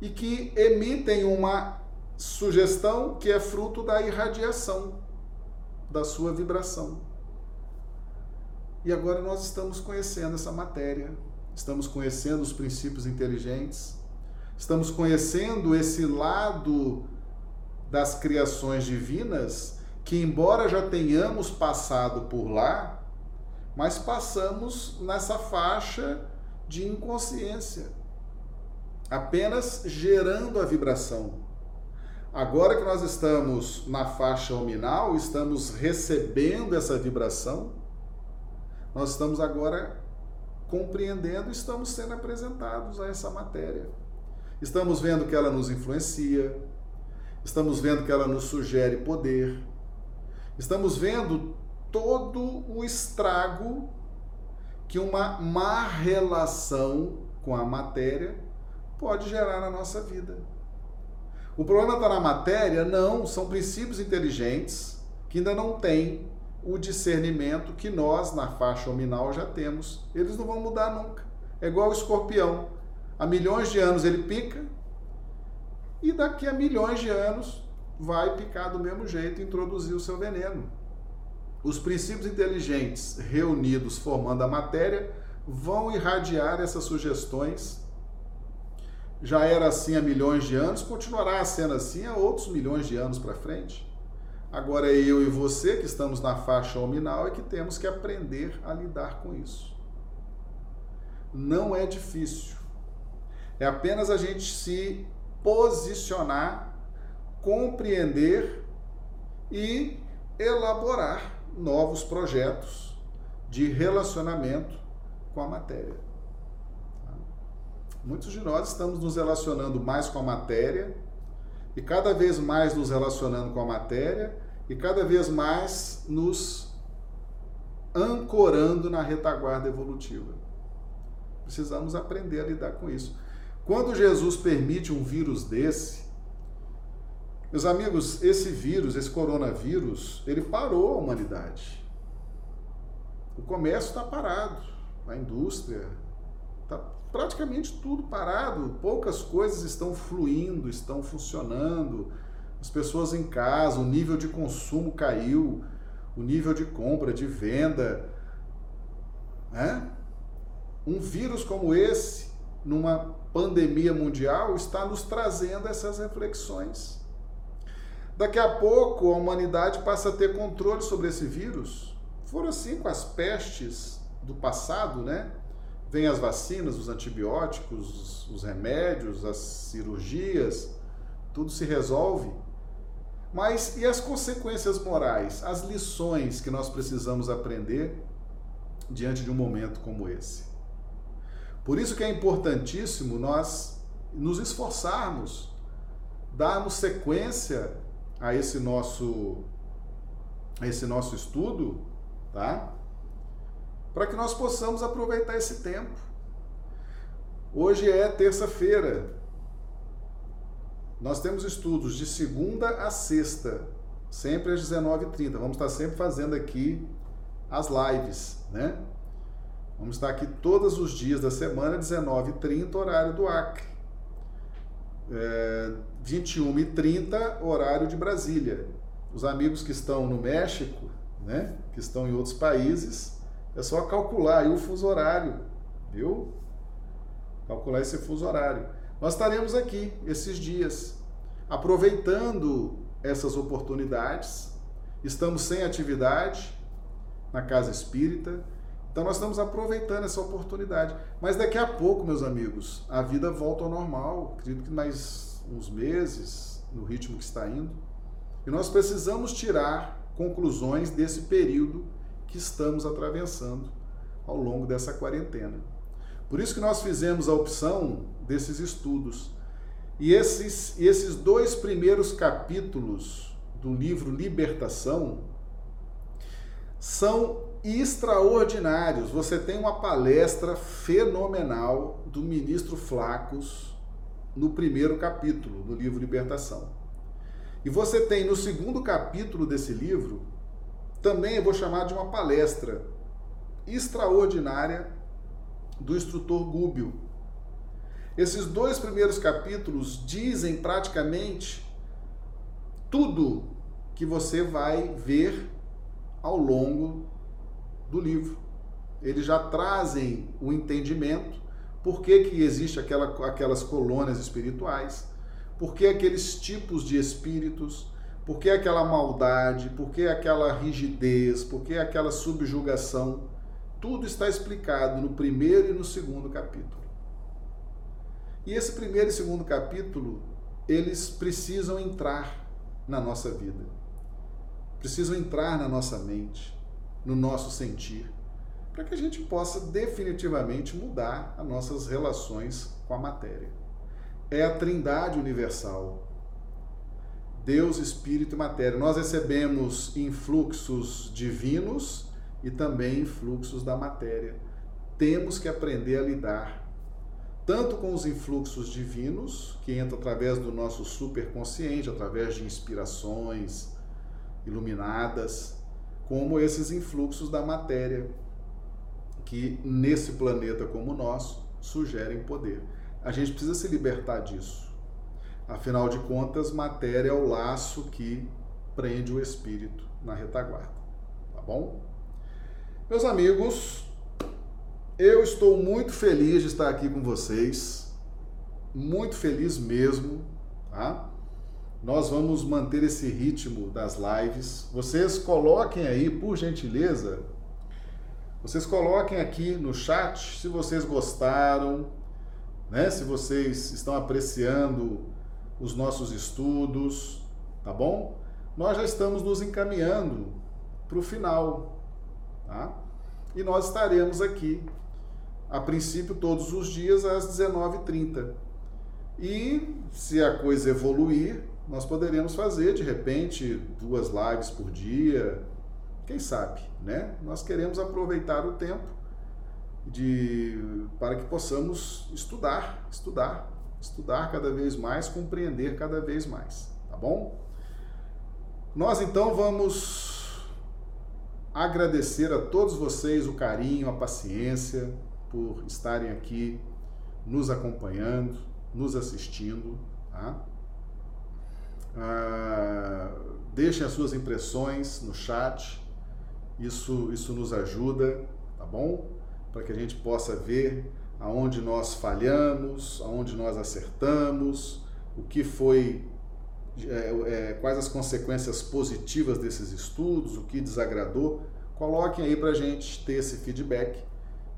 e que emitem uma sugestão que é fruto da irradiação da sua vibração. E agora nós estamos conhecendo essa matéria, estamos conhecendo os princípios inteligentes estamos conhecendo esse lado das criações divinas que, embora já tenhamos passado por lá, mas passamos nessa faixa de inconsciência, apenas gerando a vibração. Agora que nós estamos na faixa ominal, estamos recebendo essa vibração, nós estamos agora compreendendo, estamos sendo apresentados a essa matéria. Estamos vendo que ela nos influencia, estamos vendo que ela nos sugere poder, estamos vendo todo o estrago que uma má relação com a matéria pode gerar na nossa vida. O problema está na matéria? Não, são princípios inteligentes que ainda não têm o discernimento que nós, na faixa nominal, já temos. Eles não vão mudar nunca. É igual o escorpião há milhões de anos ele pica, e daqui a milhões de anos vai picar do mesmo jeito e introduzir o seu veneno. Os princípios inteligentes reunidos formando a matéria vão irradiar essas sugestões. Já era assim há milhões de anos, continuará sendo assim há outros milhões de anos para frente. Agora é eu e você que estamos na faixa ominal é que temos que aprender a lidar com isso. Não é difícil. É apenas a gente se posicionar, compreender e elaborar novos projetos de relacionamento com a matéria. Muitos de nós estamos nos relacionando mais com a matéria e cada vez mais nos relacionando com a matéria e cada vez mais nos ancorando na retaguarda evolutiva. Precisamos aprender a lidar com isso. Quando Jesus permite um vírus desse, meus amigos, esse vírus, esse coronavírus, ele parou a humanidade. O comércio está parado, a indústria está praticamente tudo parado. Poucas coisas estão fluindo, estão funcionando. As pessoas em casa, o nível de consumo caiu, o nível de compra, de venda. Né? Um vírus como esse, numa pandemia mundial está nos trazendo essas reflexões. Daqui a pouco a humanidade passa a ter controle sobre esse vírus. Foram assim com as pestes do passado, né? Vem as vacinas, os antibióticos, os remédios, as cirurgias, tudo se resolve. Mas e as consequências morais, as lições que nós precisamos aprender diante de um momento como esse? Por isso que é importantíssimo nós nos esforçarmos, darmos sequência a esse nosso esse nosso estudo, tá? Para que nós possamos aproveitar esse tempo. Hoje é terça-feira. Nós temos estudos de segunda a sexta, sempre às 19h30. Vamos estar sempre fazendo aqui as lives, né? Vamos estar aqui todos os dias da semana, 19h30, horário do Acre. É, 21h30, horário de Brasília. Os amigos que estão no México, né, que estão em outros países, é só calcular aí o fuso horário, viu? Calcular esse fuso horário. Nós estaremos aqui esses dias, aproveitando essas oportunidades. Estamos sem atividade na casa espírita, então nós estamos aproveitando essa oportunidade. Mas daqui a pouco, meus amigos, a vida volta ao normal. Acredito que mais uns meses, no ritmo que está indo. E nós precisamos tirar conclusões desse período que estamos atravessando ao longo dessa quarentena. Por isso que nós fizemos a opção desses estudos. E esses, esses dois primeiros capítulos do livro Libertação são extraordinários. Você tem uma palestra fenomenal do ministro Flacos no primeiro capítulo do livro Libertação. E você tem no segundo capítulo desse livro, também eu vou chamar de uma palestra extraordinária do instrutor Gúbio. Esses dois primeiros capítulos dizem praticamente tudo que você vai ver ao longo do livro. Eles já trazem o entendimento, por que, que existe aquela, aquelas colônias espirituais, por que aqueles tipos de espíritos, por que aquela maldade, por que aquela rigidez, por que aquela subjugação. Tudo está explicado no primeiro e no segundo capítulo. E esse primeiro e segundo capítulo, eles precisam entrar na nossa vida, precisam entrar na nossa mente no nosso sentir, para que a gente possa definitivamente mudar as nossas relações com a matéria. É a Trindade universal. Deus, Espírito e Matéria. Nós recebemos influxos divinos e também influxos da matéria. Temos que aprender a lidar tanto com os influxos divinos, que entram através do nosso superconsciente, através de inspirações iluminadas, como esses influxos da matéria que nesse planeta como o nosso sugerem poder. A gente precisa se libertar disso. Afinal de contas, matéria é o laço que prende o espírito na retaguarda. Tá bom? Meus amigos, eu estou muito feliz de estar aqui com vocês. Muito feliz mesmo, tá? nós vamos manter esse ritmo das lives. Vocês coloquem aí, por gentileza, vocês coloquem aqui no chat se vocês gostaram, né? Se vocês estão apreciando os nossos estudos, tá bom? Nós já estamos nos encaminhando para o final, tá? E nós estaremos aqui, a princípio, todos os dias às 19h30. E se a coisa evoluir, nós poderíamos fazer de repente duas lives por dia, quem sabe, né? Nós queremos aproveitar o tempo de para que possamos estudar, estudar, estudar cada vez mais, compreender cada vez mais, tá bom? Nós então vamos agradecer a todos vocês o carinho, a paciência por estarem aqui nos acompanhando, nos assistindo, tá? Ah, deixem as suas impressões no chat, isso, isso nos ajuda, tá bom? Para que a gente possa ver aonde nós falhamos, aonde nós acertamos, o que foi, é, é, quais as consequências positivas desses estudos, o que desagradou. Coloquem aí para a gente ter esse feedback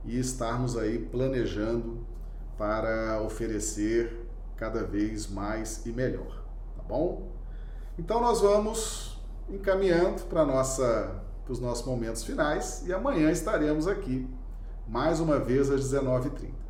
e estarmos aí planejando para oferecer cada vez mais e melhor bom? Então nós vamos encaminhando para nossa para os nossos momentos finais e amanhã estaremos aqui mais uma vez às 19h30.